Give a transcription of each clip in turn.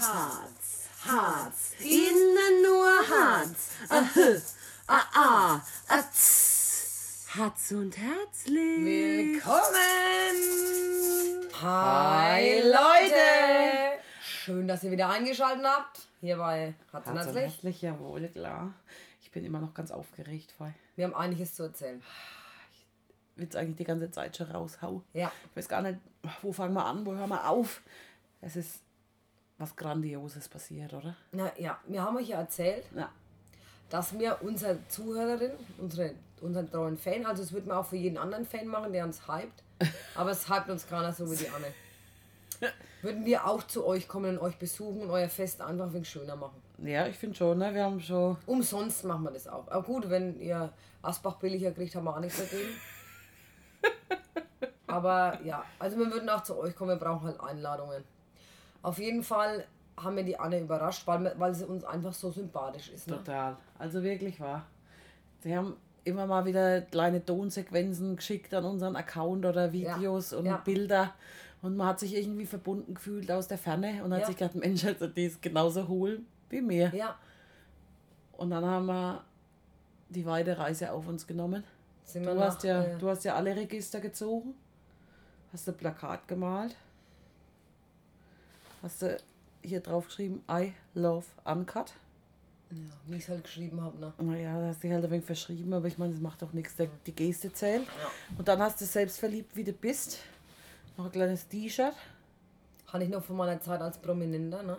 Harz, Harz, innen nur Harz. Ahö, ah, ah, atz. Harz und herzlich. Willkommen! Hi Leute! Schön, dass ihr wieder eingeschaltet habt. Hier bei Hat's und Harz und Herzlich. herzlich, jawohl, klar. Ich bin immer noch ganz aufgeregt, weil Wir haben einiges zu erzählen. ich will es eigentlich die ganze Zeit schon raushau. Ja. Ich weiß gar nicht, wo fangen wir an, wo hören wir auf. Es ist was Grandioses passiert, oder? Na ja, wir haben euch ja erzählt, Ja. dass wir unsere Zuhörerin, unsere, unseren treuen Fan, also es wird man auch für jeden anderen Fan machen, der uns hypt, aber es hypt uns keiner so wie die Anne. Würden wir auch zu euch kommen und euch besuchen und euer Fest einfach ein wenig schöner machen. Ja, ich finde schon, ne? Wir haben schon. Umsonst machen wir das auch. Aber gut, wenn ihr Asbach billiger kriegt, haben wir auch nichts dagegen. Aber ja, also wir würden auch zu euch kommen, wir brauchen halt Einladungen. Auf jeden Fall haben wir die Anne überrascht, weil, weil sie uns einfach so sympathisch ist. Ne? Total. Also wirklich wahr. Sie haben immer mal wieder kleine Tonsequenzen geschickt an unseren Account oder Videos und ja. Bilder. Und man hat sich irgendwie verbunden gefühlt aus der Ferne und hat Ja. sich gedacht, Mensch, also die ist genauso hohl wie mir. Ja, Und dann haben wir die weite Reise auf uns genommen. sind wir Du hast, nach, ja, äh, du hast ja alle Register gezogen. Hast du Plakat gemalt. Hast du hier drauf geschrieben, I love Uncut. ja, wie ich es halt geschrieben habe. Ne? Naja, da hast du dich halt ein wenig verschrieben, aber ich meine, das macht doch nichts. der- Die Geste zählt. Und dann hast du selbstverliebt, wie du bist. Noch ein kleines T-Shirt. Hatte ich noch von meiner Zeit als Prominenter. Ne?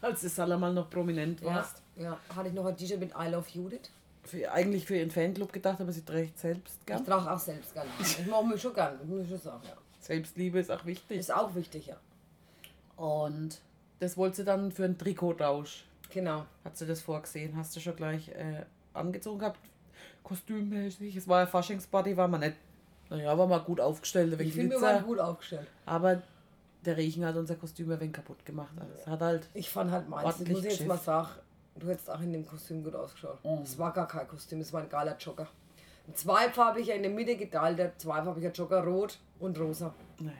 Als du Salamal noch prominent Ja, warst. ja, hatte ich noch ein T-Shirt mit I Love Judith. Für, eigentlich für ihren Fanclub gedacht, aber sie trägt selbst Ich gern. trage auch selbst gerne. Ich mache mich schon gern, muss ich schon sagen. Ja. Selbstliebe ist auch wichtig. Ist auch wichtig, ja. Und das wollte sie dann für einen Trikottausch. Genau. Hat sie das vorgesehen? Hast du schon gleich äh, angezogen gehabt? Kostümmäßig. Es war ja Faschingsparty, war man nicht. Naja, war mal gut aufgestellt, Ich finde, wir waren gut aufgestellt. Aber der Regen hat unser Kostüm ein wenig kaputt gemacht. Also hat halt. Ich fand halt meins, Ordentlich muss ich jetzt mal sagen, du hättest auch in dem Kostüm gut ausgeschaut. Es war gar kein Kostüm, es war ein geiler Jogger. Ein zweifarbiger in der Mitte geteilter, zweifarbiger Jogger, rot und rosa. Naja.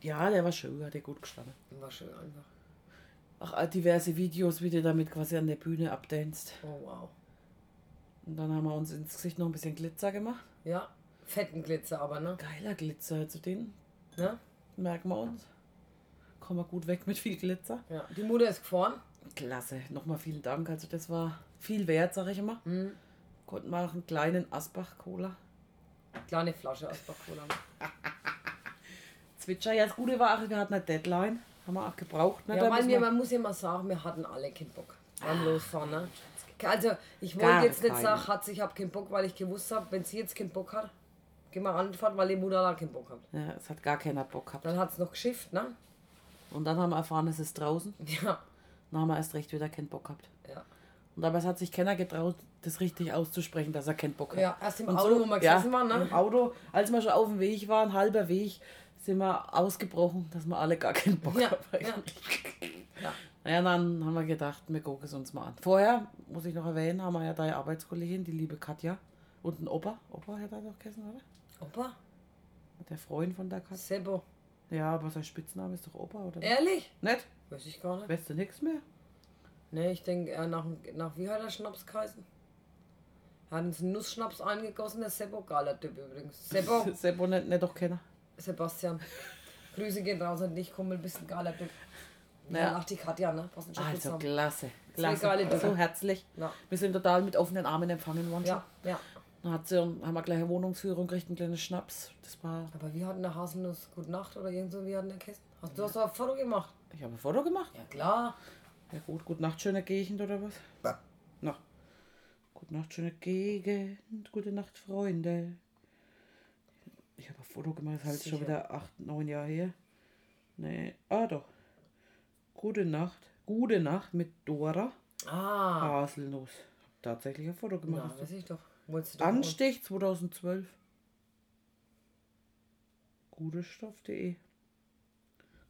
Ja, der war schön, hat dir gut gestanden. War schön einfach. Ach, äh, diverse Videos, wie du damit quasi an der Bühne abdanzt. Oh wow. Und dann haben wir uns ins Gesicht noch ein bisschen Glitzer gemacht. Ja, fetten Glitzer aber, ne? Geiler Glitzer, zu denen ne? merken wir uns. Kommen wir gut weg mit viel Glitzer. Ja. Die Mutter ist gefahren. Klasse, nochmal vielen Dank. Also das war viel wert, sag ich immer. Mhm. Konnten wir auch einen kleinen Asbach-Cola. Kleine Flasche aus Cola. Zwitscher, ja, das Gute war, auch, wir hatten eine Deadline. Haben wir auch gebraucht. Ne? Ja, weil wir, man muss ja mal sagen, wir hatten alle keinen Bock beim Losfahren. Ne? Also, ich wollte jetzt nicht keinen. sagen, hat ich habe keinen Bock, weil ich gewusst habe, wenn sie jetzt keinen Bock hat, gehen wir anfahren, weil die Mutter da keinen Bock hat. ja, es hat gar keiner Bock gehabt. Dann hat es noch geschifft, ne? Und dann haben wir erfahren, es ist draußen. Ja. Dann haben wir erst recht wieder keinen Bock gehabt. Ja. Und aber es hat sich keiner getraut, das richtig auszusprechen, dass er keinen Bock hat. Ja, erst im Und Auto, wo wir gesessen waren, ne? Im Auto, als wir schon auf dem Weg waren, halber Weg, sind wir ausgebrochen, dass wir alle gar keinen Bock Ja, haben. ja. Naja, dann haben wir gedacht, wir gucken es uns mal an. Vorher, muss ich noch erwähnen, haben wir ja deine Arbeitskollegin, die liebe Katja, und ein Opa. Opa hat er doch gegessen, oder? Opa? Der Freund von der Katja. Sebo. Ja, aber sein Spitzname ist doch Opa, oder? Ehrlich? Nicht? Weiß ich gar nicht. Weißt du nichts mehr? Ne, ich denke, er nach, nach wie hat er Schnaps geheißen? Er hat uns einen Nussschnaps eingegossen, der Sebo, geiler Typ übrigens. Sebo, Seppo nicht, nicht doch kennen. Sebastian. Grüße gehen raus an dich, bist ein geiler Typ. Ja, Ja. ach die Katja, ne? Passen schon gut Also zusammen. klasse. Klasse. geile so herzlich. Ja. Wir sind total mit offenen Armen empfangen worden. Ja, ja. Dann hat sie, haben wir gleich eine Wohnungsführung gekriegt, einen kleinen Schnaps. Das war. Aber wir hatten der Haselnuss Gute Nacht oder irgend so, wie hatten der Kästen? Hast du hast doch ein Foto gemacht? Ich habe ein Foto gemacht. Ja klar. Ja gut, gute Nacht, schöne Gegend oder was? Ja. Na. Gute Nacht, schöne Gegend. Gute Nacht, Freunde. Ich habe ein Foto gemacht, das ist halt schon wieder acht, neun Jahre her. Nee, ah doch. Gute Nacht. Gute Nacht mit Dora Ah, Haselnuss. Hab tatsächlich ein Foto ja, gemacht. weiß ich doch. Wolltest du Anstich 2012. Gutestoff.de.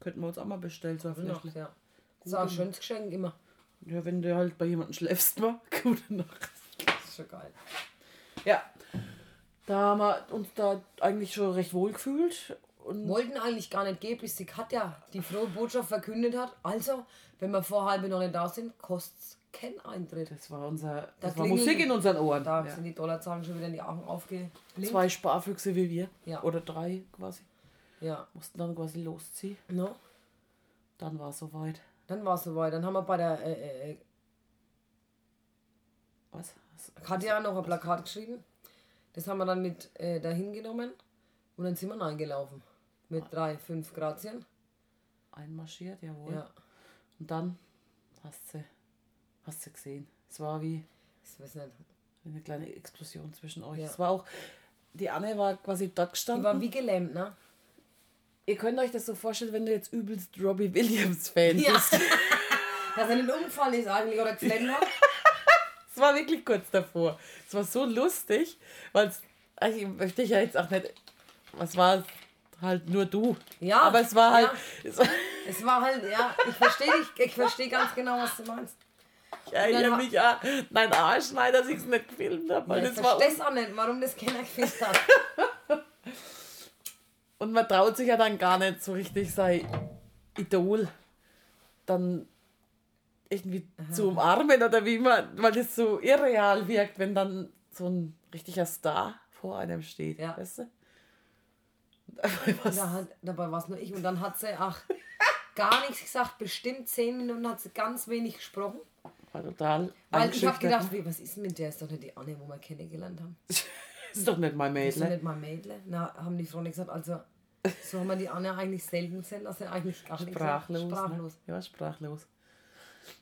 Könnten wir uns auch mal bestellen, so noch, Fläschchen. ja. Das ist auch ein schönes Geschenk immer. Ja, wenn du halt bei jemandem schläfst, war. Gute Nacht. Das ist schon geil. Ja. Da haben wir uns da eigentlich schon recht wohl gefühlt. Und Wollten eigentlich gar nicht gehen, bis die Katja die frohe Botschaft verkündet hat. Also, wenn wir vor halbe noch nicht da sind, kostet keinen Eintritt. das war unser. Da Das war klingeln- Musik in unseren Ohren. Da Ja. sind die Dollarzahlen schon wieder in die Augen aufgeblinkt. Zwei Sparfüchse wie wir. Ja. Oder drei quasi. Ja. Mussten dann quasi losziehen. No. Dann war es soweit. Dann war es soweit. Dann haben wir bei der äh, äh, Was? Katja noch ein Plakat geschrieben. Das haben wir dann mit äh, dahin genommen. Und dann sind wir reingelaufen. Mit drei, fünf Grazien. Einmarschiert, jawohl. Ja. Und dann hast du, hast du gesehen. Es war wie Ich weiß nicht. eine kleine Explosion zwischen euch. Ja. Es war auch, die Anne war quasi dort Die gestanden. war wie gelähmt, ne? Ihr könnt euch das so vorstellen, wenn du jetzt übelst Robbie Williams Fan Ja. bist. Dass er nicht umgefallen ist eigentlich oder geflennt hat. Es war wirklich kurz davor. Es war so lustig, weil es, also ich möchte ich ja jetzt auch nicht, was war es? Halt nur du. Ja, Aber es war halt, ja. es war, Es war halt, ja, ich verstehe dich, ich verstehe ganz genau, was du meinst. ich erinnere mich an mein Arschneid, dass ich es nicht gefilmt habe. weil Ja, ich das verstehe es auch nicht, warum das keiner gefilmt hat. Und man traut sich ja dann gar nicht so richtig sein Idol dann irgendwie zu umarmen oder wie man, weil das so irreal wirkt, wenn dann so ein richtiger Star vor einem steht. Ja. Weißt du? Dabei war es nur ich und dann hat sie ach, gar nichts gesagt, bestimmt zehn Minuten hat sie ganz wenig gesprochen. war total Weil ich habe gedacht, ne? wie, was ist denn mit der? Ist doch nicht die Anne, wo wir kennengelernt haben. ist doch nicht mein Ist doch Mädel. nicht mal Mädle? Na, haben die Freunde gesagt, also so haben wir die Anne eigentlich selten gesehen, dass er eigentlich gar. Sprachlos. Sprachlos. Ne? Ja, sprachlos.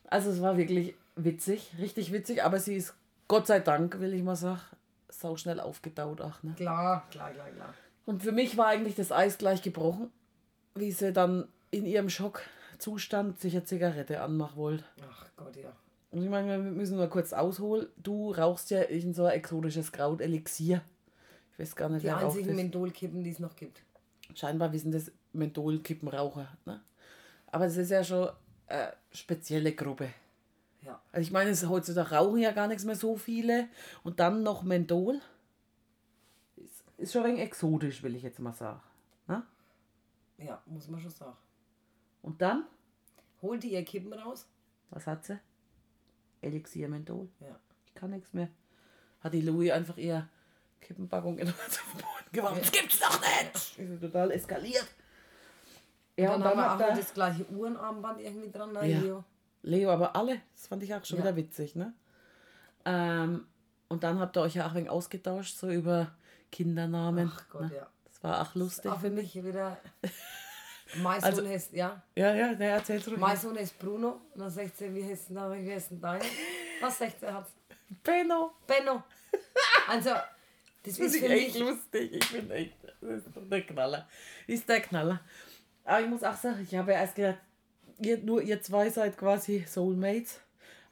Also es war wirklich witzig, richtig witzig, aber sie ist, Gott sei Dank, will ich mal sagen, sau schnell aufgetaut. Ach, ne? Klar, klar, klar, klar. Und für mich war eigentlich das Eis gleich gebrochen, wie sie dann in ihrem Schockzustand sich eine Zigarette anmachen wollte. Ach Gott, ja. Und ich meine, wir müssen nur kurz ausholen. Du rauchst ja in so ein exotisches Kraut Elixier. Ich weiß gar nicht, Die einzigen. Mentholkippen, die es noch gibt. Scheinbar wissen das Mentholkippenraucher. Ne? Aber es ist ja schon eine spezielle Gruppe. Ja. Also ich meine, es, heutzutage rauchen ja gar nichts mehr so viele. Und dann noch Menthol. Ist, ist schon ein wenig exotisch, will ich jetzt mal sagen. Ne? Ja, muss man schon sagen. Und dann, Holt die ihr Kippen raus? was hat sie? Elixier Menthol. Ja. Ich kann nichts mehr. Hat die Louis einfach ihr Kippenpackung in den Boden geworfen. Das gibt's doch nicht! Ist total eskaliert. Ja, dann, und dann, haben wir auch der das gleiche Uhrenarmband irgendwie dran, ne, Ja. Leo? Leo, aber alle, das fand ich auch schon Ja. wieder witzig, ne? Ähm, und dann habt ihr euch ja auch wenig ausgetauscht, so über Kindernamen. Ach Gott, ne? ja. Das war auch lustig, Auch für finde ich. mich wieder. Mein Also- Sohn heißt, ja, Ja, ja, der erzählt ruhig. mein Sohn heißt Bruno. Und dann sagt sie, wie heißt denn, da- wie heißt denn dein? Was sagt sie? Hat's? Benno. Benno. Also, das Das ist ist für echt mich. lustig. Ich finde echt, das ist der Knaller. Ist der Knaller. Aber ich muss auch sagen, ich habe ja erst gedacht, ihr, nur ihr zwei seid quasi Soulmates.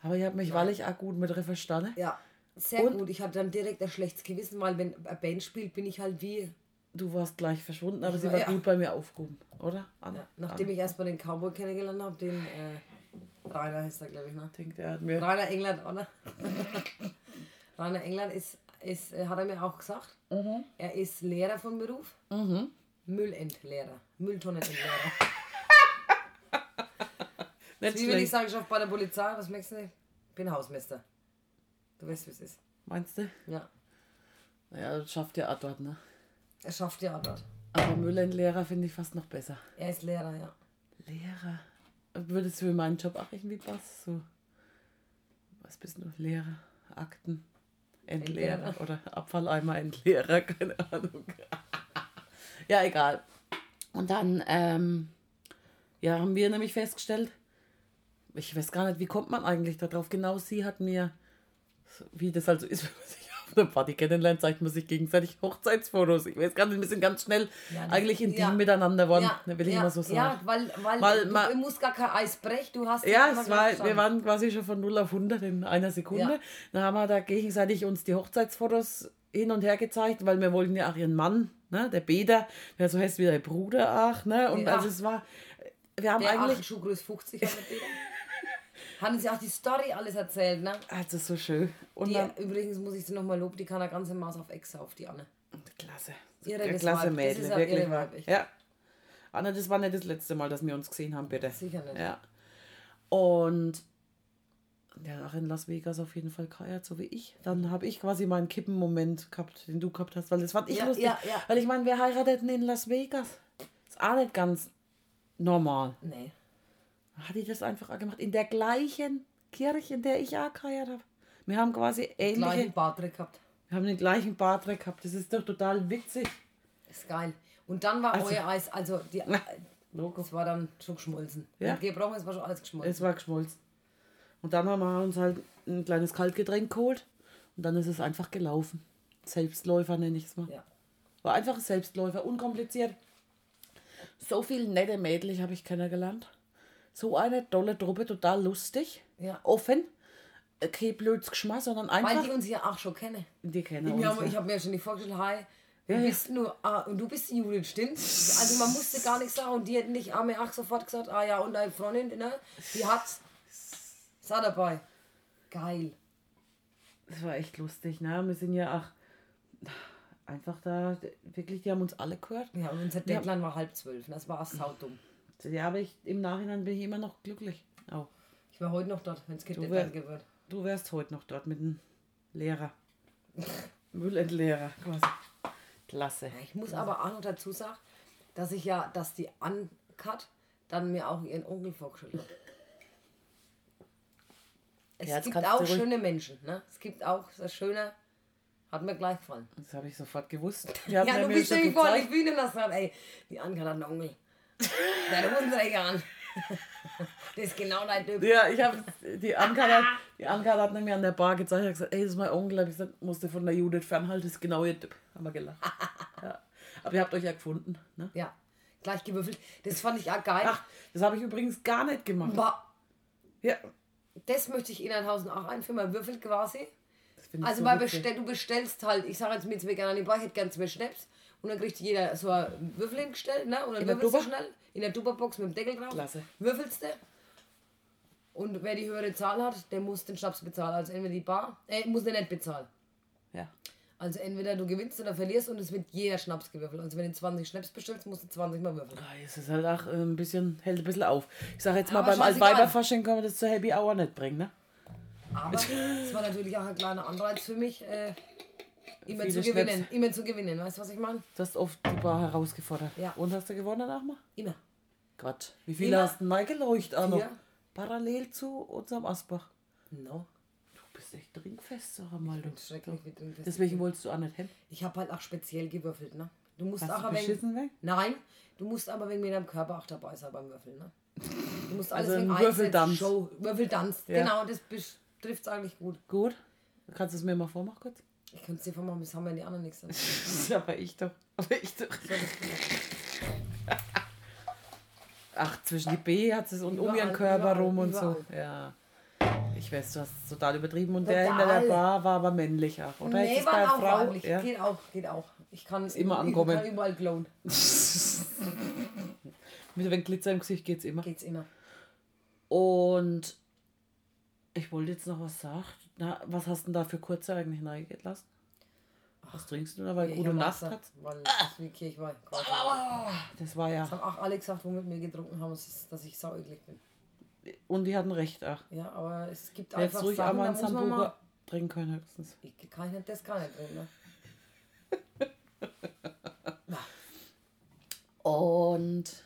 Aber ihr habt mich wahrlich auch gut mit ihr verstanden. Ja, sehr Und- gut. Ich hatte dann direkt ein schlechtes Gewissen, weil wenn eine Band spielt, bin ich halt wie. Du warst gleich verschwunden, aber Ich sie war- ja. gut bei mir aufgehoben, oder? Anne? Ja, nachdem ich erstmal den Cowboy kennengelernt habe, den äh, Rainer heißt er, glaube ich, ne? Ich denke, der hat mir. Rainer England, oder? Rainer England ist, ist, äh, hat er mir auch gesagt. Er ist Lehrer von Beruf. Mhm. Müllentleerer. Mülltonnenentleerer. Nicht Wie wenn ich schlecht. sage, ich arbeite bei der Polizei, was merkst du? Ich bin Hausmeister. Du weißt, wie es ist. Meinst du? Ja. Naja, das schafft ja auch dort, ne? Er schafft ja auch dort. Aber Müllendlehrer finde ich fast noch besser. Er ist Lehrer, ja. Lehrer. Würdest du für meinen Job auch irgendwie passen? So. Was bist du? Lehrer, Akten, Entleerer Entleerer. oder Abfalleimer, Entleerer, keine Ahnung. Ja, egal. Und dann, ähm, ja, haben wir nämlich festgestellt, ich weiß gar nicht, wie kommt man eigentlich darauf? Genau sie hat mir, wie das also ist, wenn man sich auf einer Party kennenlernt, zeigt man sich gegenseitig Hochzeitsfotos. Ich weiß gar nicht, wir sind ganz schnell Ja, eigentlich intim ja. miteinander geworden, ja, ne, will ich mal so sagen. Ja, weil, weil Weil du, ma- du musst gar kein Eis brechen, du hast Ja, es war, gleich wir waren quasi schon von 0 auf 100 in einer Sekunde. Dann haben wir da gegenseitig uns die Hochzeitsfotos hin und her gezeigt, weil wir wollten ja auch ihren Mann, ne, der Peter, der so heißt wie der Bruder auch, ne, und Ja. also es war, wir haben Der eigentlich, eigentlich Schuhgröße 50 hat. Haben sie auch die Story alles erzählt, ne? also so schön. Und Die, dann, übrigens muss ich sie nochmal loben, die kann eine ganze Maß auf Ex auf die Anne. klasse. Irre Ein das klasse. Das Mädel, auch wirklich. irre. Ja, Anna, das war nicht das letzte Mal, dass wir uns gesehen haben, bitte. Sicher nicht. Ja. Und ja, auch in Las Vegas auf jeden Fall geheiert, so wie ich. Dann habe ich quasi meinen Kippenmoment gehabt, den du gehabt hast, weil das fand ich Ja, lustig. ja, ja. Weil ich meine, wer heiratet denn in Las Vegas? Ist auch nicht ganz normal. Nee. Hat die das einfach auch gemacht? In der gleichen Kirche, in der ich auch geheiert habe. Wir haben quasi ähnliche. Gleichen Bartrick gehabt. Wir haben den gleichen Bartrick gehabt. Das ist doch total witzig. Ist geil. Und dann war Also- euer Eis, also die, Logo. das war dann schon geschmolzen. Ja. Gebrochen, es war schon alles geschmolzen. Es war geschmolzen. Und dann haben wir uns halt ein kleines Kaltgetränk geholt. Und dann ist es einfach gelaufen. Selbstläufer nenne ich es mal. ja. War einfach ein Selbstläufer, unkompliziert. So viele nette Mädels habe ich kennengelernt. So eine tolle Truppe, total lustig. Ja. Offen. Kein blöds Geschmack, sondern Weil einfach. die uns ja auch schon kennen. Die kennen Ich uns. habe ja. hab mir schon nicht vorgestellt, hi, du Ja, ja. bist nur, ah, und du bist die Judith, stimmt? Also man musste gar nichts sagen und die hätten nicht ach sofort gesagt, ah ja, und deine Freundin, ne, die hat's. Ist auch dabei. Geil. Das war echt lustig, ne? Wir sind ja auch einfach da, wirklich, die haben uns alle gehört. Ja, und unser Deadline war halb zwölf, das war saudumm. Ja, aber ich, im Nachhinein bin ich immer noch glücklich. Auch. Ich war heute noch dort, wenn es Du Deadline wär- wird. Du wärst heute noch dort mit dem Lehrer. Müllentleerer quasi. Klasse. Ich muss aber auch noch dazu sagen, dass ich ja, dass die Uncut dann mir auch ihren Onkel vorgestellt hat. Es Ja, gibt auch schöne Menschen, ne? Es gibt auch das Schöne, hat mir gleich gefallen. Das habe ich sofort gewusst. Hat Ja, mir du mir bist schon nämlich vor die. Bühne und gesagt, ey, die Anka hat einen Onkel. Du musst nicht an. Das ist genau dein Typ. Ja, ich habe die Anka hat, die Anka hat nämlich an der Bar gezeigt, hat gesagt, ey, das ist mein Onkel. Hab ich gesagt, musste von der Judith fernhalten, das ist genau ihr Typ. Haben wir gelacht. Ja. Aber ihr habt euch ja gefunden. Ne? Ja, gleich gewürfelt. Das fand ich auch geil. Ach, das habe ich übrigens gar nicht gemacht. Boah, Ja, das möchte ich Innerhausen auch einführen, man würfelt quasi. Also so bestell, du bestellst halt, ich sage jetzt mit zwei gerne an die Bar, ich hätte gerne zwei Schnaps. Und dann kriegt jeder so einen Würfel hingestellt, ne? Und dann In würfelst du schnell in der Tupperbox mit dem Deckel drauf. Klasse. Würfelst du. Und wer die höhere Zahl hat, der muss den Schnaps bezahlen. Also entweder die Bar, äh, muss der nicht bezahlen. Ja. Also entweder du gewinnst oder verlierst und es wird jeder Schnaps gewürfelt. Also wenn du 20 Schnaps bestellst, musst du 20 mal würfeln. Ah, Es ist halt auch äh, ein bisschen, hält ein bisschen auf. Ich sage jetzt mal, Aber beim. Altweiberfasching kann man das zur Happy Hour nicht bringen, ne? Aber es war natürlich auch ein kleiner Anreiz für mich, äh, immer Viele zu gewinnen. Schnaps. Immer zu gewinnen. Weißt du, was ich meine? Du hast oft die Bar herausgefordert. Ja. Und hast du gewonnen nachher? Immer. Gott, wie viele Immer. hast du denn geleuchtet auch noch? Vier. Parallel zu unserem Asbach. No. Echt trinkfest, sag mal. Du. Schrecklich wie drin fest. Deswegen wolltest du auch nicht hin. Ich habe halt auch speziell gewürfelt, ne? Du musst Hast auch du beschissen weg? Nein, du musst aber wegen mir deinem Körper auch dabei sein beim Würfeln, ne? Du musst alles Also wegen. Show, Würfeltanz. Ja. Genau, das trifft es eigentlich gut. Gut. Kannst du es mir mal vormachen kurz? Ich könnte es dir vormachen, das haben wir die anderen nichts. an. aber ich doch. Aber ich doch. Ach, zwischen die B hat es und um ihren Körper rum und überall. so. Ja. Ich weiß, du hast es total übertrieben. Und der Total. hinter der Bar war aber männlich auch. Oder Nee, ist einer auch Frau? weiblich. Ja. Geht auch, geht auch. Ich kann immer ich ankommen. kann überall glowen. Mit ein wenig Glitzer im Gesicht geht's immer. Geht's immer. Und ich wollte jetzt noch was sagen. Na, was hast du denn da für kurze eigentlich reingelassen? Was trinkst du da? Weil gute Nacht hat. Weil das wie Kirche war. quasi. Das war ja. Das haben auch alle gesagt, wo mit mir getrunken haben, ist, dass ich sauegelig bin. Und die hatten recht, ach. Ja, aber es gibt hättest einfach ruhig Sachen, einmal einen. Sambuca trinken können, höchstens. Ich kann nicht, das gar nicht drin, ne? Und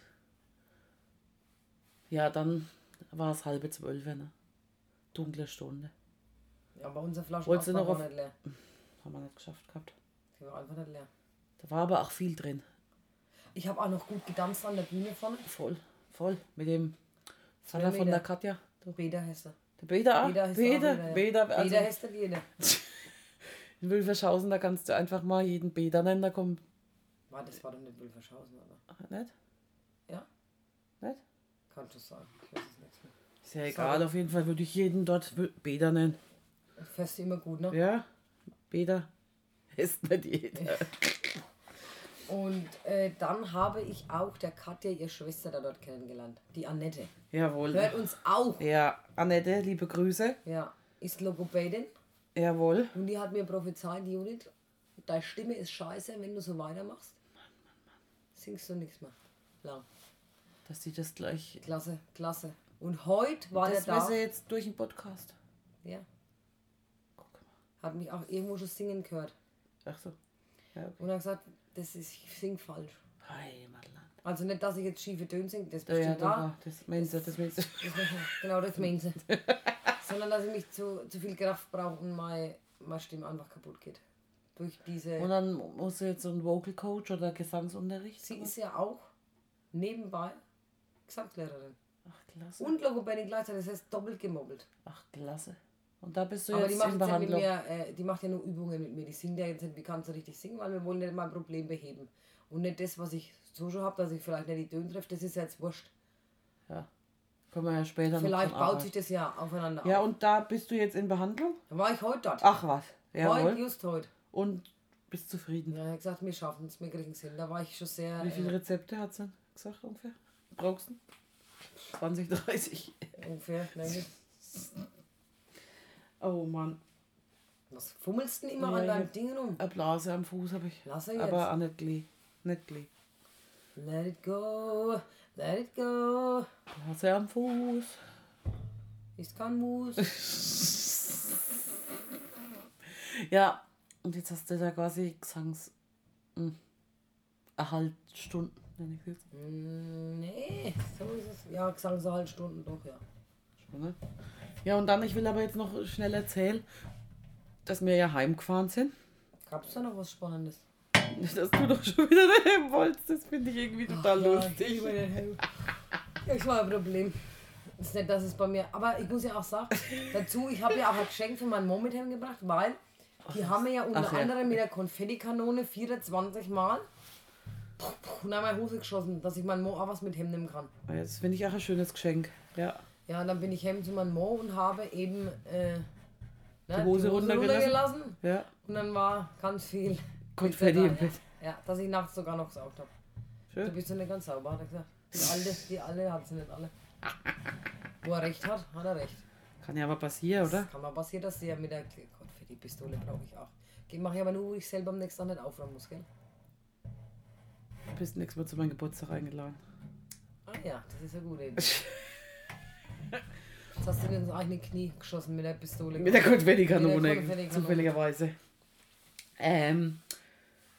ja, dann war es halbe zwölf, ne? Dunkle Stunde. Ja, aber unsere Flasche war noch auf- nicht leer. Haben wir nicht geschafft gehabt. Die war einfach nicht leer. Da war aber auch viel drin. Ich habe auch noch gut getanzt an der Bühne vorne. Voll, voll. Mit dem Vater von der Katja. Der Beda heißt er. Peter auch. Beda heißt Peter, auch ja. Peter. Also Beda heißt er jeder. in Wülfershausen, da kannst du einfach mal jeden Peter nennen, da kommt. War, das war doch nicht Wülfershausen, oder? Ach, nicht? Ja? Nicht? Kann schon sagen. Ich weiß es nicht mehr. Ist ja egal, auf jeden Fall würde ich jeden dort Peter nennen. Fährst du immer gut, ne? Ja, Peter. Ist nicht jeder. Und äh, dann habe ich auch der Katja, ihre Schwester, da dort kennengelernt. Die Annette. Jawohl. Hört uns auch. Ja, Annette, liebe Grüße. Ja. Ist Logopädin. Jawohl. Und die hat mir prophezeit, Judith, deine Stimme ist scheiße, wenn du so weitermachst. Singst du nichts mehr. Lang. dass sie das gleich. Klasse, klasse. Und heute war Das weiß da. er jetzt durch den Podcast. Ja, Guck mal. hat mich auch irgendwo schon singen gehört. Ach so. Ja, okay. Und er hat gesagt, das ist, ich sing falsch. Also nicht, dass ich jetzt schiefe Töne singe, das ist Ja, ja, bestimmt war- das meinst du, das meinst du. Genau das meinen sie. Sondern dass ich mich zu, zu viel Kraft brauche und meine, meine Stimme einfach kaputt geht. Durch diese. Und dann musst du jetzt so einen Vocal Coach oder Gesangsunterricht. Sie ist ja auch nebenbei Gesangslehrerin. Ach, klasse. Und Logopädin gleichzeitig, das heißt doppelt gemobbelt. Ach, klasse. Und da bist du Aber die jetzt macht, in jetzt nicht mit Behandlung. mir, äh, die macht ja nur Übungen mit mir. Die singt ja jetzt nicht, wie kannst du richtig singen, weil wir wollen nicht mein Problem beheben. Und nicht das, was ich so schon habe, dass ich vielleicht nicht die Töne treffe, das ist ja jetzt wurscht. Ja. Können wir ja später Vielleicht baut arbeiten. sich das ja aufeinander Ja, auf. und da bist du jetzt in Behandlung? Dann war ich heute dort. Ach was. heute, Jawohl. just heute. Und bist zufrieden. Ja, er hat gesagt, wir schaffen es, wir kriegen es hin. Da war ich schon sehr. Wie viele äh, Rezepte hat sie gesagt ungefähr? Brauchst du? 20, 30. Äh, ungefähr, denke ich. Oh Mann. Was fummelst du denn immer Ja, an ich deinem hab- Ding rum? Eine Blase am Fuß habe ich. Lass jetzt. Aber auch nicht gleich. Nicht gleich. Let it go, let it go. Blase am Fuß. Ist kein Mus. Ja, und jetzt hast du da quasi Gesangs. Hm, Erhalt Stunden, nenne ich jetzt. Mm, nee, so ist es. Ja, Gesang so halt Stunden doch, ja. Schon, ne? Ja, und dann, ich will aber jetzt noch schnell erzählen, dass wir ja heimgefahren sind. Gab es da noch was Spannendes? Dass du doch schon wieder daheim wolltest, das finde ich irgendwie total Ja, lustig. hey. Das war ein Problem. Das ist nicht, dass es bei mir. Aber ich muss ja auch sagen, dazu, ich habe ja auch ein Geschenk für meinen Mom mit heimgebracht, weil die haben mir ja unter Ach ja. anderem mit der Konfettikanone 24 Mal und an meine Hose geschossen, dass ich meinen Mo auch was mit heimnehmen kann. Ja, Das finde ich auch ein schönes Geschenk. Ja. Ja, dann bin ich heim zu meinem Mo und habe eben äh, ne, Hose runtergelassen? runtergelassen. Ja. Und dann war ganz viel Konfetti im Bett. Ja, dass ich nachts sogar noch gesaugt habe. Du Schön. bist ja nicht ganz sauber, hat er gesagt. Die alte, die alle hat sie nicht alle. Wo er recht hat, hat er recht. Kann ja aber passieren, oder? Kann mal passieren, dass sie ja mit der Konfetti-Pistole brauche ich auch. Mache ich aber nur, wo ich selber am nächsten Tag nicht aufräumen muss, gell? Du bist nächstes Mal zu meinem Geburtstag eingeladen. Ah ja, das ist ja gut. Jetzt hast du dir ins eigene Knie geschossen mit der Pistole. Mit der Konfettikanone, Konfettikanone. zufälligerweise. Ähm,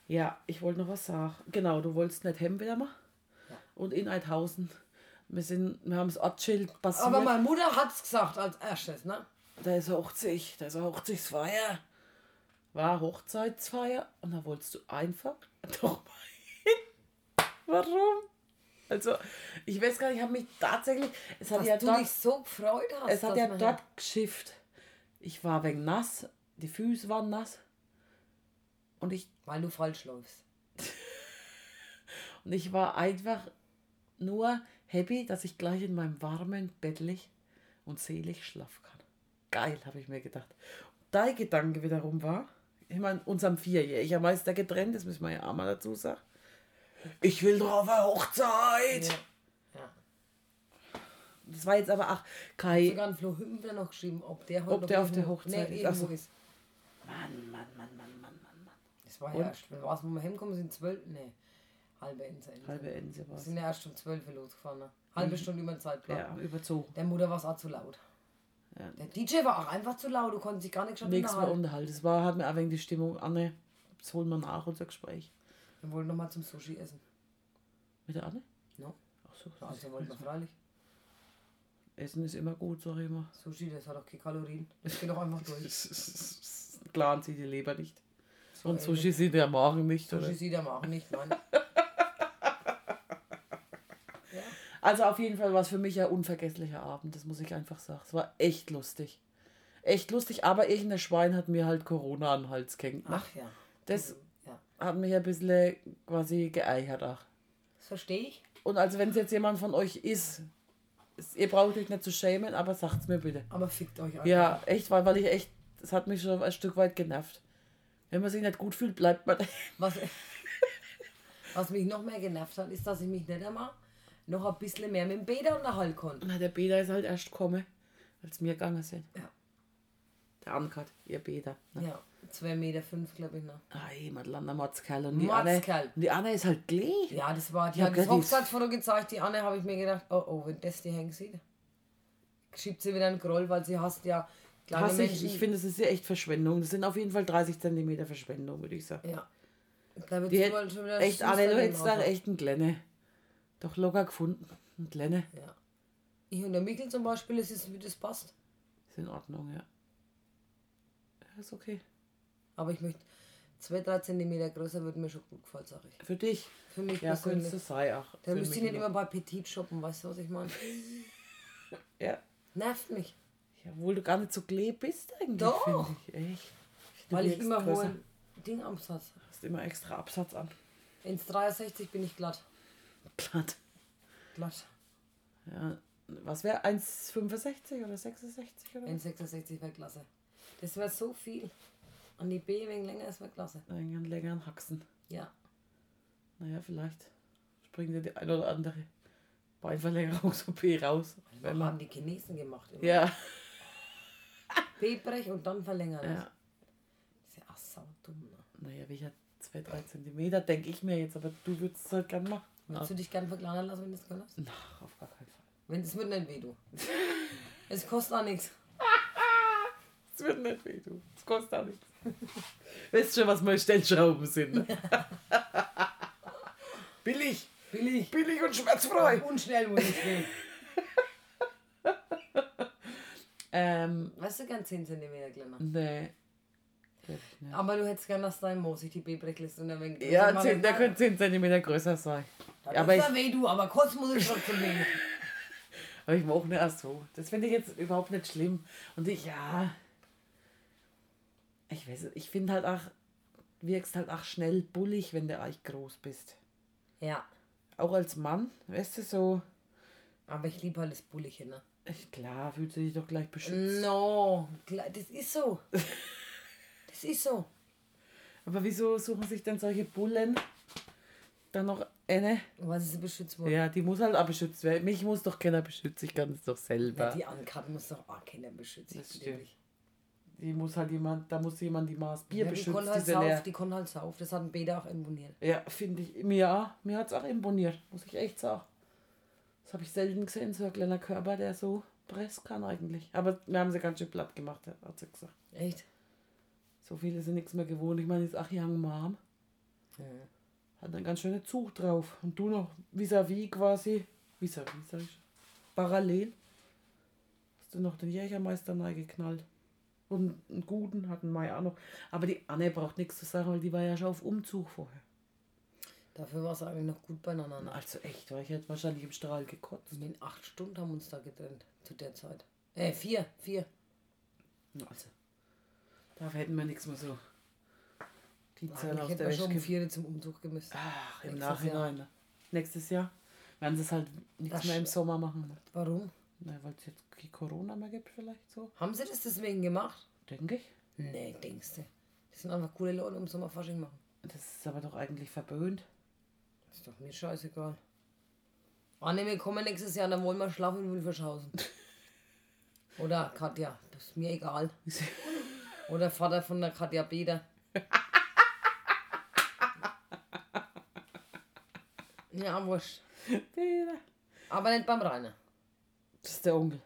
ja, ich wollte noch was sagen. Genau, du wolltest nicht Hemm wieder machen. Ja. Und in Eidhausen. Wir, sind, wir haben das Ortsschild passiert. Aber meine Mutter hat es gesagt als erstes, ne? da ist eine Hochzeit, da ist eine Hochzeitsfeier. War Hochzeitsfeier und da wolltest du einfach doch mal hin. Warum? Also, ich weiß gar nicht, ich habe mich tatsächlich. Es hat Dass ja du dort, dich so gefreut hast. es hat ja dort geschifft. Ich war wegen nass, die Füße waren nass. Und ich, Weil du falsch läufst. und ich war einfach nur happy, dass ich gleich in meinem warmen Bettlich und selig schlafen kann. Geil, habe ich mir gedacht. Dein Gedanke wiederum war, ich meine, unserem Vierjährigen ist der getrennt, das müssen wir ja auch mal dazu sagen. Ich will doch auf eine Hochzeit. Ja. ja. Das war jetzt aber auch kein. Sogar ein Flo Hümpler noch geschrieben, ob der heute Ob noch der auf der irgendwo- Hochzeit nee, ist. So. ist. Mann, Mann, Mann, Mann, Mann, Mann, Mann. Das war Und? ja erst, wenn was, wo wir heimkommen sind, zwölf, nee, halbe Ense. Ense. Halbe Ense Wir war's. sind ja erst um zwölf Uhr losgefahren, ne? Halbe Stunde über den Zeitplan. Ja, überzogen. Der Mutter war es auch zu laut. Ja. Der DJ war auch einfach zu laut, du konntest dich gar nicht schon Nichts mehr unterhalten. Es war, hat mir auch wegen die Stimmung Anne. Das holen wir nach, unser Gespräch. Wir wollten nochmal zum Sushi essen. Mit der Anne? No. Ach so. Ja, Also wollten wir freilich. Essen ist immer gut, sag ich immer. Sushi, das hat auch keine Kalorien. Das geht doch einfach durch. Klar, sie die Leber nicht. Und ähnlich. Sushi sieht der Magen nicht, oder? Sushi sieht er machen nicht, nein. ja. Also auf jeden Fall war es für mich ein unvergesslicher Abend, das muss ich einfach sagen. Es war echt lustig. Echt lustig, aber irgendein Schwein hat mir halt Corona an den Hals gehängt. ne? Ach ja. Das Ja. Hat mich ein bisschen quasi geeichert auch. Das verstehe ich. Und also wenn es jetzt jemand von euch ist, es- ihr braucht euch nicht zu schämen, aber sagt's mir bitte. Aber fickt euch einfach. Ja, echt, weil, weil ich echt, das hat mich schon ein Stück weit genervt. Wenn man sich nicht gut fühlt, bleibt man. Was, was mich noch mehr genervt hat, ist, dass ich mich nicht einmal noch ein bisschen mehr mit dem Bäder unterhalten konnte. Na, der Bäder ist halt erst gekommen, als wir gegangen sind. Ja. Der Ankat, ihr Bäder. Ne? Ja. 2,5 Meter, glaube ich noch. Ah, jemand lander Mordskerl. Und die Anne, Mordskerl. und die Anne ist halt glee. Ja, das war, die Ja, hat das Hochzeitsfoto gezeigt, die Anne habe ich mir gedacht, oh oh, wenn das die hängen sieht, schiebt sie wieder einen Groll, weil sie hasst ja kleine Hasse ich, Menschen. ich finde, es ist ja echt Verschwendung. Das sind auf jeden Fall 30 Zentimeter Verschwendung, würde ich sagen. ja. Da wird wohl schon wieder echt, Anne, du hättest da aussehen. echt einen Glenne. Doch locker gefunden. Ein Glenne. Ja. Ich und der Mikkel zum Beispiel, es ist, wie das passt. Ist in Ordnung, ja. Ja, ist okay. Aber ich möchte, zwei, drei Zentimeter größer würde mir schon gut gefallen, sag ich. Für dich. Für mich Ja, persönlich. du sein, auch. Da Für müsst ihr mich nicht immer bei Petit shoppen, weißt du, was ich meine? Ja. Nervt mich. ja. Obwohl du gar nicht so klee bist eigentlich, Doch. ich. Echt. Weil ich immer größer. hohen Ding am Satz. Hast immer extra Absatz an. Ins 63 bin ich glatt. Glatt. Glatt. Ja. Was wäre 1,65 oder 66 oder? was? 1,66 wäre klasse. Das wäre so viel. An die B wegen länger, das wäre klasse. Einen längeren Haxen. Ja. Naja, vielleicht springt dir die ein oder andere Beinverlängerungs-OP raus. Wenn haben man, die Chinesen gemacht. Immer. ja, B-Brech und dann verlängern. ja. Das ist ja auch saudumm. Ne? Naja, welcher 2, 3 Zentimeter, denke ich mir jetzt, aber du würdest es halt gern machen. Würdest du dich gern verkleinern lassen, wenn du das kannst? Ach, auf gar keinen Fall. Wenn das wird nicht weh, du. Es kostet auch nichts. Es wird nicht weh, du. Es kostet auch nichts. Weißt schon, was meine Stellschrauben sind. Billig. Billig. Billig und schmerzfrei. Und schnell muss ich gehen. Ähm, Weißt du, gern 10 cm kleiner. nee. Aber du hättest gern, dass dein Mo sich die B-Brechliste und ein wenig größer Ja, machen 10, der könnte 10 cm größer sein. Dann aber ist ich- er weh, du, aber kurz muss ich trotzdem weh. Aber ich mache nicht erst so. Das finde ich jetzt überhaupt nicht schlimm. Und ich, ja. Ich weiß, nicht, ich finde halt auch, wirkst halt auch schnell bullig, wenn du eigentlich groß bist. Ja. Auch als Mann, weißt du, so. Aber ich liebe das Bullige, ne? Ich, klar, fühlst du dich doch gleich beschützt. No, das ist so. Das ist so. Aber wieso suchen sich denn solche Bullen dann noch eine? Was ist beschützt worden? Ja, die muss halt auch beschützt werden. Mich muss doch keiner beschützen, ich kann es doch Ja, selber. die Ankarte muss doch auch keiner beschützen. Das stimmt. dich. Die muss halt jemand, da muss jemand die Maß Bier Ja, die beschützen. konnte halt diese sauf, die konnte halt sauf. Das hat ein Beda auch imponiert. Ja, finde ich. Mir. Mir hat es auch imponiert, muss ich echt sagen. Das habe ich selten gesehen, so ein kleiner Körper, der so Press kann eigentlich. Aber wir haben sie ganz schön platt gemacht, hat sie gesagt. Echt? So viele sind nichts mehr gewohnt. Ich meine, jetzt ach Young Mom Ja. hat einen ganz schönen Zug drauf. Und du noch vis-à-vis quasi. Vis-à-vis, sag ich. Parallel. Hast du noch den Jägermeister geknallt. Und einen guten hatten wir ja auch noch. Aber die Anne braucht nichts zu sagen, weil die war ja schon auf Umzug vorher. Dafür war es eigentlich noch gut beieinander. Also echt, weil ich hätte wahrscheinlich im Strahl gekotzt. In acht Stunden haben wir uns da getrennt. Zu der Zeit. Äh, vier. Vier. Also, da hätten wir nichts mehr so. Die aus hätten der schon um vier zum Umzug gemisst. Ach, im Nächstes Nachhinein. ne? Nächstes Jahr werden sie es halt nichts Das mehr im Sommer machen. Warum? Na, weil es jetzt kein Corona mehr gibt, vielleicht so. Haben sie das deswegen gemacht? Denke ich. Nee, denkst du. Das sind einfach coole Leute, um Sommerfasching machen. Das ist aber doch eigentlich verböhnt. Ist doch mir scheißegal. Ah ne, wir kommen nächstes Jahr, dann wollen wir schlafen in Wilfershausen. Oder Katja, das ist mir egal. Oder Vater von der Katja Beder. Ja, wurscht. Peter. Aber nicht beim Rainer. Das ist der Onkel.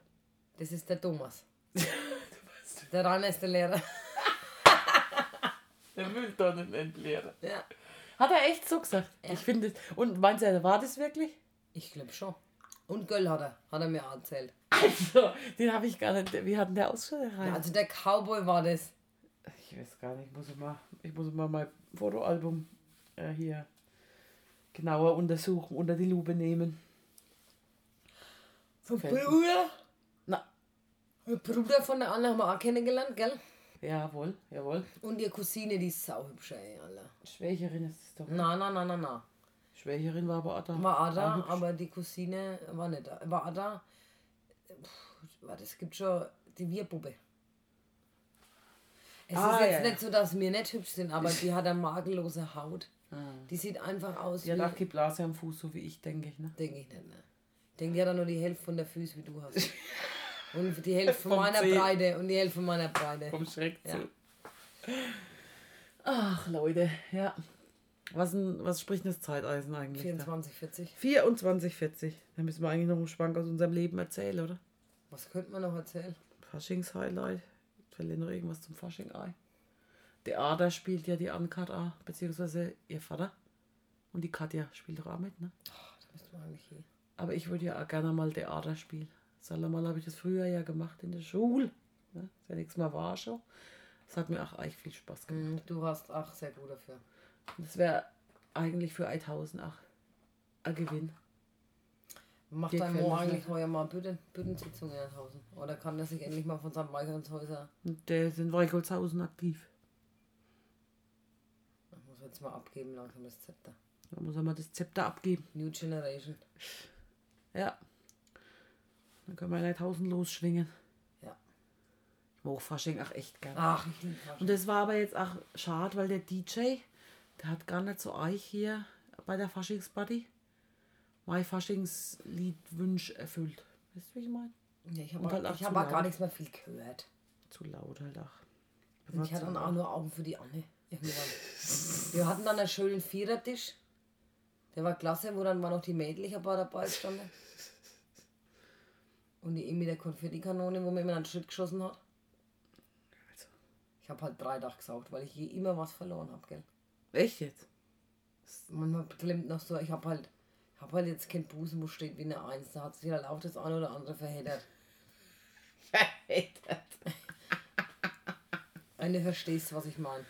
Das ist der Thomas. Der Rainer ist der Lehrer. Der Mülltonnenentleerer. Ja. Hat er echt so gesagt? Ich finde es. Und meinst du, war das wirklich? Ich glaube schon. Und Göll hat er, hat er mir auch erzählt. Also, den habe ich gar nicht. Wie hat denn der ausgeschaut? Rainer? Also der Cowboy war das. Ich weiß gar nicht, ich muss mal, ich muss mal mein Fotoalbum äh, hier genauer untersuchen, unter die Lupe nehmen. Vom. Bruder? Na, Der Bruder von der Anna haben wir auch kennengelernt, gell? jawohl, jawohl. Und ihre Cousine, die ist sauhübsch, ey, Alter. Schwächerin ist es doch. Na, na, na, na, na. Schwächerin war aber auch da. War auch da, hübsch. aber die Cousine war nicht da. War auch da. Puh, warte, es gibt schon die Wirpuppe. Es Ah, ist jetzt ja, ja. nicht so, dass wir nicht hübsch sind, aber die hat eine makellose Haut. Ah. Die sieht einfach aus Die hat wie... die Blase am Fuß, so wie ich, denke ich. Ne? Denke ich nicht, ne? Denke, die hat nur die Hälfte von der Füße, wie du hast. Und die Hälfte von meiner Zeh. Breite und die Hälfte von meiner Breite. Vom Schreck Ja. zu. Ach, Leute, ja. Was, denn, was spricht denn das Zeiteisen eigentlich? 24, 40. 24, 40. Dann müssen wir eigentlich noch einen Schwank aus unserem Leben erzählen, oder? Was könnte man noch erzählen? Faschings-Highlight. Fällt dir noch irgendwas zum Fasching ein? Der Ada spielt ja die Ankat auch, beziehungsweise ihr Vater. Und die Katja spielt doch auch mit, ne? Da müsste man eigentlich hin. Aber ich würde ja auch gerne mal Theater spielen. Salamal habe ich das früher ja gemacht in der Schule. Ne? Ist ja nichts mehr war schon. Das hat mir auch eigentlich viel Spaß gemacht. Mhm, Du hast auch sehr gut dafür. Das wäre eigentlich für 1000 auch ein Gewinn. Macht gefällt Mo das eigentlich heuer mal Bütten, Büttensitzung in Hausen? Oder kann der sich endlich mal von seinem Weichholzhäuser... Der ist in Weichholzhausen aktiv. Ich muss jetzt mal abgeben langsam das Zepter. Da muss er mal das Zepter abgeben. New Generation. Ja. Dann können wir in 1000 losschwingen. Ja. Ich mag Fasching auch echt gerne. Ach. Und das war aber jetzt auch schade, weil der DJ, der hat gar nicht so euch hier bei der Faschingsparty mein Faschingsliedwunsch erfüllt. Weißt du, wie ich meine? Ja, ich habe halt auch ich hab auch gar nichts mehr viel gehört. Zu laut halt auch. Und ich hatte dann auch nur Augen für die Anne. Irgendwann. Wir hatten dann einen schönen Vierertisch. Der war klasse, wo dann war noch die Mädel, ich habe dabei gestanden. Und die mit der Konfettikanone, wo man immer einen Schritt geschossen hat. Also, Ich habe halt drei Tage gesaugt, weil ich je immer was verloren habe, gell. echt jetzt? Manchmal klemmt noch so, ich habe halt, ich habe halt jetzt kein Busen, wo steht wie eine Eins. Da hat sich halt auch das eine oder andere verheddert. Wenn du verstehst, was ich meine.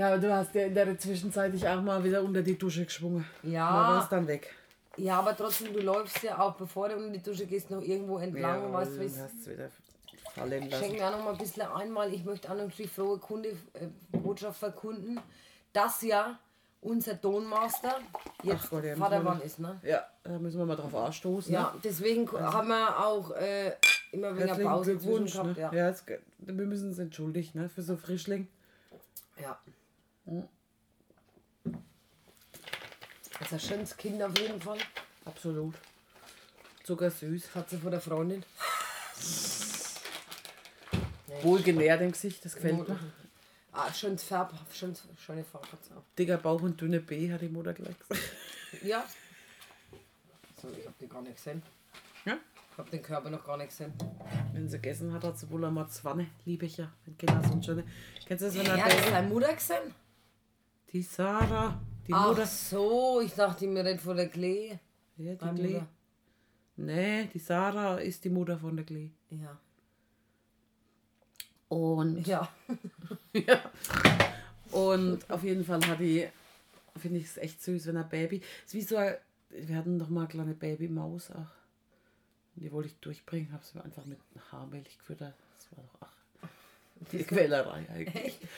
Ja, aber du hast ja in der Zwischenzeit dich auch mal wieder unter die Dusche geschwungen. Ja. Da war es dann weg. Ja, aber trotzdem, du läufst ja auch, bevor du unter die Dusche gehst, noch irgendwo entlang. und weißt du, wie hast es wieder fallen Ich lassen. schenke mir auch noch mal ein bisschen ein, weil ich möchte auch noch die frohe Kunde, äh, Botschaft verkunden, dass ja unser Tonmaster jetzt Gott, ja, Vatermann ist, ne? Ja, da müssen wir mal drauf anstoßen. Ja, ne? deswegen haben wir auch äh, immer wieder Pause Glückwunsch. zwischen Ne? gehabt. Ja. Ja. wir müssen uns entschuldigen ne? für so Frischling. ja. Das ist ein schönes Kind auf jeden Fall. Absolut. Zuckersüß. Hat sie von der Freundin. Wohlgenährt im Gesicht, das gefällt mir. Ah, schönes Farb, schönes, schöne Farbe hat sie auch. Dicker Bauch und dünne B, hat die Mutter gleich gesagt. Ja. So, ich hab die gar nicht gesehen. Ja? Ich hab den Körper noch gar nicht gesehen. Wenn sie gegessen hat, hat sie wohl einmal Zwanne. Liebe ich ja. Wenn Kinder so ein schöne. Kennst du das, wenn Ja, er das ist Baby- deine Mutter gesehen? Die Sarah. Die Ach Mutter. so, ich dachte mir nicht von der Klee. Ja, die Klee. Mutter. Nee, die Sarah ist die Mutter von der Klee. Ja. Und, Ja. ja. Und auf jeden Fall hat die, finde ich es echt süß, wenn ein Baby. Ist wie so ein, wir hatten doch mal eine kleine Babymaus. Und die wollte ich durchbringen, habe sie mir einfach mit Haarmilch gefüttert. Das war doch ach, die Quälerei eigentlich.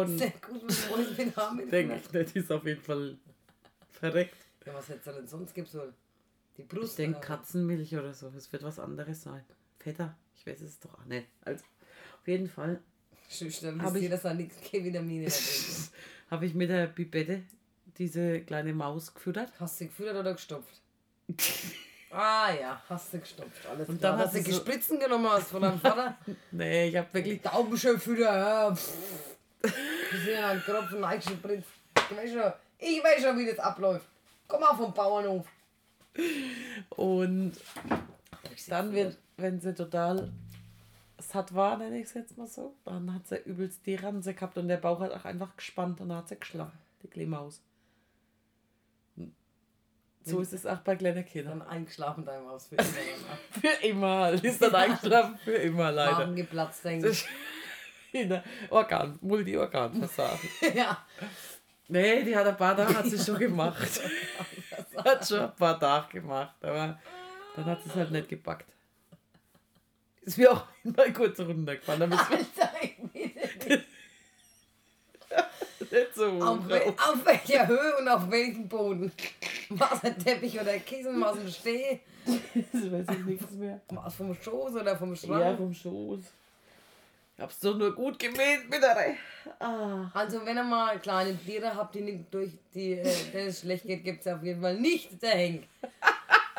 Und Sehr gut, mit mit Haaren. denke ich, nicht, die ist auf jeden Fall verreckt. Ja, was hätte es denn sonst gibt soll? Die Ich Brust. denke oder? Katzenmilch oder so. Es wird was anderes sein. Fetter. Ich weiß es doch auch nicht. Also, auf jeden Fall Schüchtern, Hab wisst ihr, ich- dass da nichts Vitamine habe ich mit der Bibette diese kleine Maus gefüttert. Hast du sie gefüttert oder gestopft? Ah ja, hast du gestopft. Alles Und klar. dann hat du so- Gespritzen genommen hast von deinem Vater. Nee, ich habe wirklich. Daumenschön füttern, ja. pff. Wir sind ja ein Tropfen eingespritzt. Ich weiß schon, ich weiß schon, wie das abläuft. Komm mal vom Bauernhof. Und dann, wird, wenn sie total satt war, nenne ich es jetzt mal so, dann hat sie übelst die Ranse gehabt und der Bauch hat auch einfach gespannt und dann hat sie geschlafen. Die kleine Maus. So ist es auch bei kleinen Kindern. Dann eingeschlafen dein Maus für immer. Für immer. Ist dann eingeschlafen für immer, leider. Magen geplatzt, denke ich. In der Organ, Multi-Organ-Versagen. Ja. Nee, die hat ein paar Tage hat sie schon gemacht. hat schon ein paar Tage gemacht, aber dann hat sie es halt nicht gepackt. Ist mir auch mal kurz runtergefallen, aber Alter, ich nicht. so auf, wel auf welcher Höhe und auf welchem Boden? War es ein Teppich oder Kissen? War es ein Steh? Das weiß ich nichts mehr. Vom Schoß oder vom Ja, Schrank? vom Schoß. Ich hab's doch nur gut mit der Reihe. Ah. Also wenn ihr mal kleine Tiere habt, die nicht durch die, äh, denen es schlecht geht, gibt es auf jeden Fall nicht der Henk.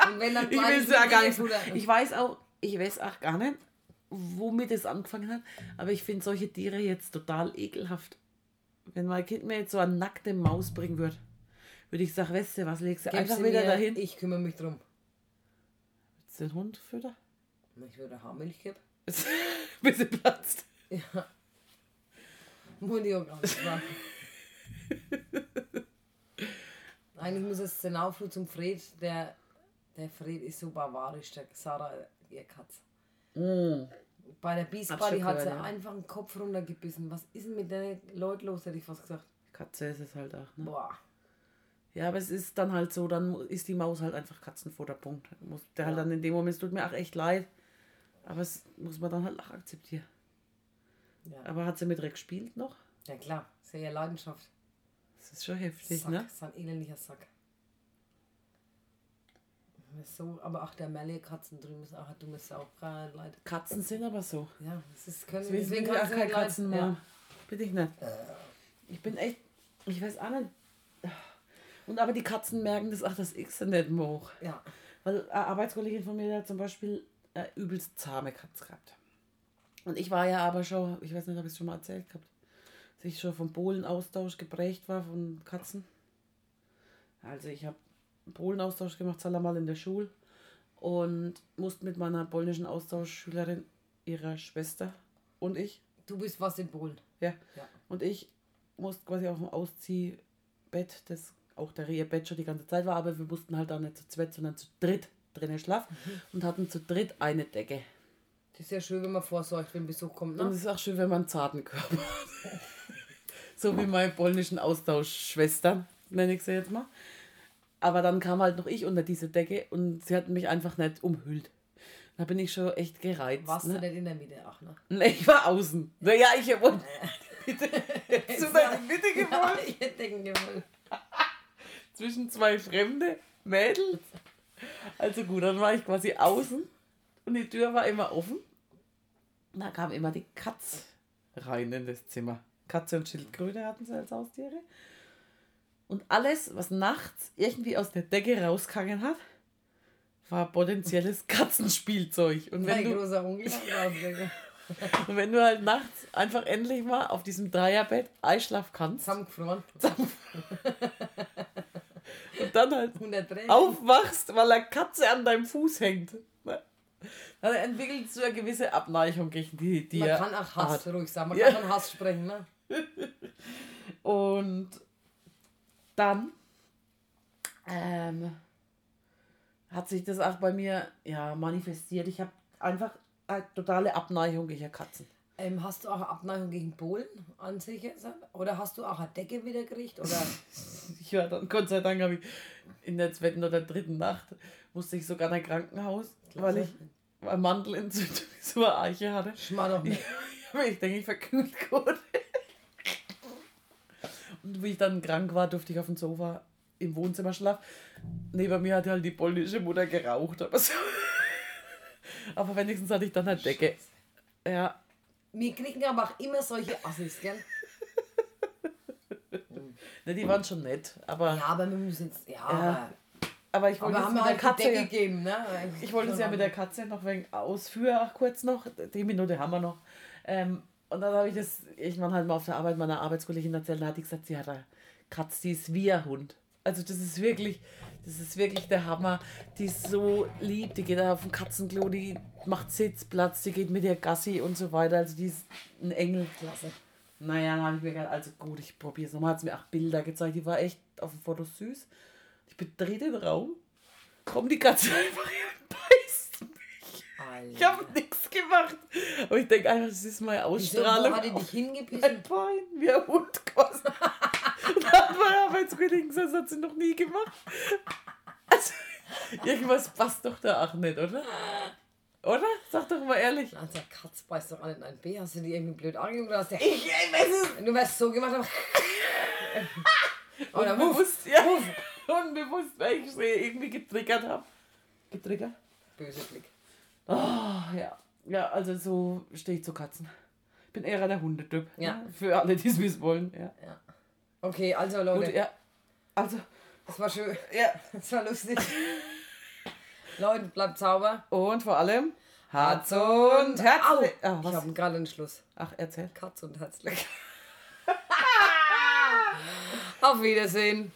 Und wenn dann Ich kleine will ja gar nicht. Ich weiß auch, ich weiß auch gar nicht, womit es angefangen hat, aber ich finde solche Tiere jetzt total ekelhaft. wenn mein Kind mir jetzt so eine nackte Maus bringen würde, würde ich sagen, weißt du, was legst du Gib einfach wieder dahin? Ich kümmere mich drum. Willst du den Hund füttern? Ich würde Haarmilch geben. Bis sie platzt. Ja. Nicht machen. Eigentlich muss es den Aufruf zum Fred, der, der Fred ist so barbarisch, der Sarah, ihr Katz. Mm. Bei der Beast Party hat sie ja. einfach den Kopf runtergebissen. Was ist denn mit den Leuten los, hätte ich fast gesagt. Katze ist es halt auch, ne? Boah. Ja, aber es ist dann halt so, dann ist die Maus halt einfach Katzenfutterpunkt. Muss der halt dann in dem Moment, es tut mir auch echt leid. Aber es muss man dann halt auch akzeptieren. Ja. Aber hat sie mit Reck gespielt noch? ja klar, sehr ja Leidenschaft. Das ist schon heftig, Sack, ne? ist ein elendiger Sack. So, aber auch der Melly Katzen drüben ist auch, du musst auch gar leid. Katzen sind aber so. Ja, das ist können Deswegen bin ich auch kannst du kein nicht leid- Katzenmann. Ja. Bin ich nicht. Ich bin echt, ich weiß auch nicht. Und aber die Katzen merken das auch, dass ich sie nicht mag. ja. Weil eine Arbeitskollegin von mir die hat zum Beispiel eine übelst zahme Katze gehabt. Und ich war ja aber schon, ich weiß nicht, ob ich es schon mal erzählt gehabt, dass ich schon vom Polen-Austausch geprägt war von Katzen. Also ich habe Polen-Austausch gemacht, mal in der Schule und musste mit meiner polnischen Austauschschülerin, ihrer Schwester und ich, Du bist was in Polen. ja, Ja. und ich musste quasi auf dem Ausziehbett, das auch der Rehebett schon die ganze Zeit war, aber wir mussten halt auch nicht zu zweit, sondern zu dritt drinnen schlafen und hatten zu dritt eine Decke. Das ist ja schön, wenn man vorsorgt, wenn Besuch kommt, Und ne? es ist auch schön, wenn man einen zarten Körper hat. so wie meine polnischen Austauschschwestern, nenne ich sie jetzt mal. Aber dann kam halt noch ich unter diese Decke und sie hatten mich einfach nicht umhüllt. Da bin ich schon echt gereizt. Warst ne? du nicht in der Mitte, ach ne? Nee, ich war außen. Naja, ich wollte. Bitte. Hättest du da in die Mitte gewollt? Ja, ich hätte gewollt. zwischen zwei fremde Mädels. Also gut, dann war ich quasi außen und die Tür war immer offen. Und da kam immer die Katz rein in das Zimmer. Katze und Schildkröte hatten sie als Haustiere. Und alles, was nachts irgendwie aus der Decke rausgegangen hat, war potenzielles Katzenspielzeug. Und wenn Mein du, und wenn du halt nachts einfach endlich mal auf diesem Dreierbett einschlafen kannst Zusammengefroren. Und dann halt 100 Tränen. aufwachst, weil eine Katze an deinem Fuß hängt. Dann entwickelst du eine gewisse Abneigung gegen die, die Man kann auch Hass hat. ruhig sagen. Man Ja. kann von Hass sprechen, ne? Und dann ähm, hat sich das auch bei mir ja, manifestiert. Ich habe einfach eine totale Abneigung gegen Katzen. Ähm, hast du auch eine Abneigung gegen Polen an sich jetzt? Oder hast du auch eine Decke wieder gekriegt? Oder Ich war dann, Gott sei Dank, habe ich in der zweiten oder dritten Nacht musste ich sogar in ein Krankenhaus, weil ich eine Mandelentzündung so eine Eiche hatte. Schmal doch nicht. Ich denke, ich verkühlt gut. Und wie ich dann krank war, durfte ich auf dem Sofa im Wohnzimmer schlafen. Neben mir hat halt die polnische Mutter geraucht. Aber, so. aber wenigstens hatte ich dann eine Decke. Ja, Wir kriegen aber auch immer solche Assis, gell? ne, die waren schon nett. Aber, Ja, aber wir müssen jetzt. Ja, aber. aber ich wollte Aber es mit der halt die Katze. Gegeben, ne? Ich wollte es ja mit der Katze noch wegen ausführen, auch kurz noch. Die Minute haben wir noch. Ähm, und dann habe ich das irgendwann halt mal auf der Arbeit meiner Arbeitskollegin erzählt, da hat die gesagt, sie hat eine Katze, die ist wie ein Hund. Also das ist wirklich, das ist wirklich der Hammer. Die ist so lieb, die geht auf den Katzenklo, die macht Sitzplatz, die geht mit ihr Gassi und so weiter. Also die ist ein Engel. Klasse. Naja, dann habe ich mir gedacht, also gut, ich probiere es nochmal. Hat sie mir auch Bilder gezeigt, die war echt auf dem Foto süß. Ich betrete den Raum, kommt die Katze einfach her und beißt mich. Ich habe nichts gemacht. Aber ich denke einfach, das ist meine Wieso, wo Ausstrahlung. hat die dich hingebissen? Ein Bein, wie ein Hund quasi. Hat gesagt, das hat sie noch nie gemacht. Also, irgendwas passt doch da auch nicht, oder? Oder? Sag doch mal ehrlich. Also, der Katz beißt doch an in ein B. Hast du die irgendwie blöd angeguckt oder hast du. Ich, ich weiß es Du wärst so gemacht, aber. Oder. Unbewusst, ja. Unbewusst, weil ich sie irgendwie getriggert habe. Getriggert? Böse Blick. Oh, ja. Ja, also so stehe ich zu Katzen. Ich bin eher der Hundetyp. Ja. ne? Für alle, die es wissen wollen. Ja. Okay, also Leute, Gut, ja. Also, das war schön. ja. Das war lustig. Leute, bleibt sauber. Und vor allem Herz und und Herz. Au! Ah, Ich habe gerade einen Schluss. Ach, erzähl. Katz und Herzlich. Auf Wiedersehen.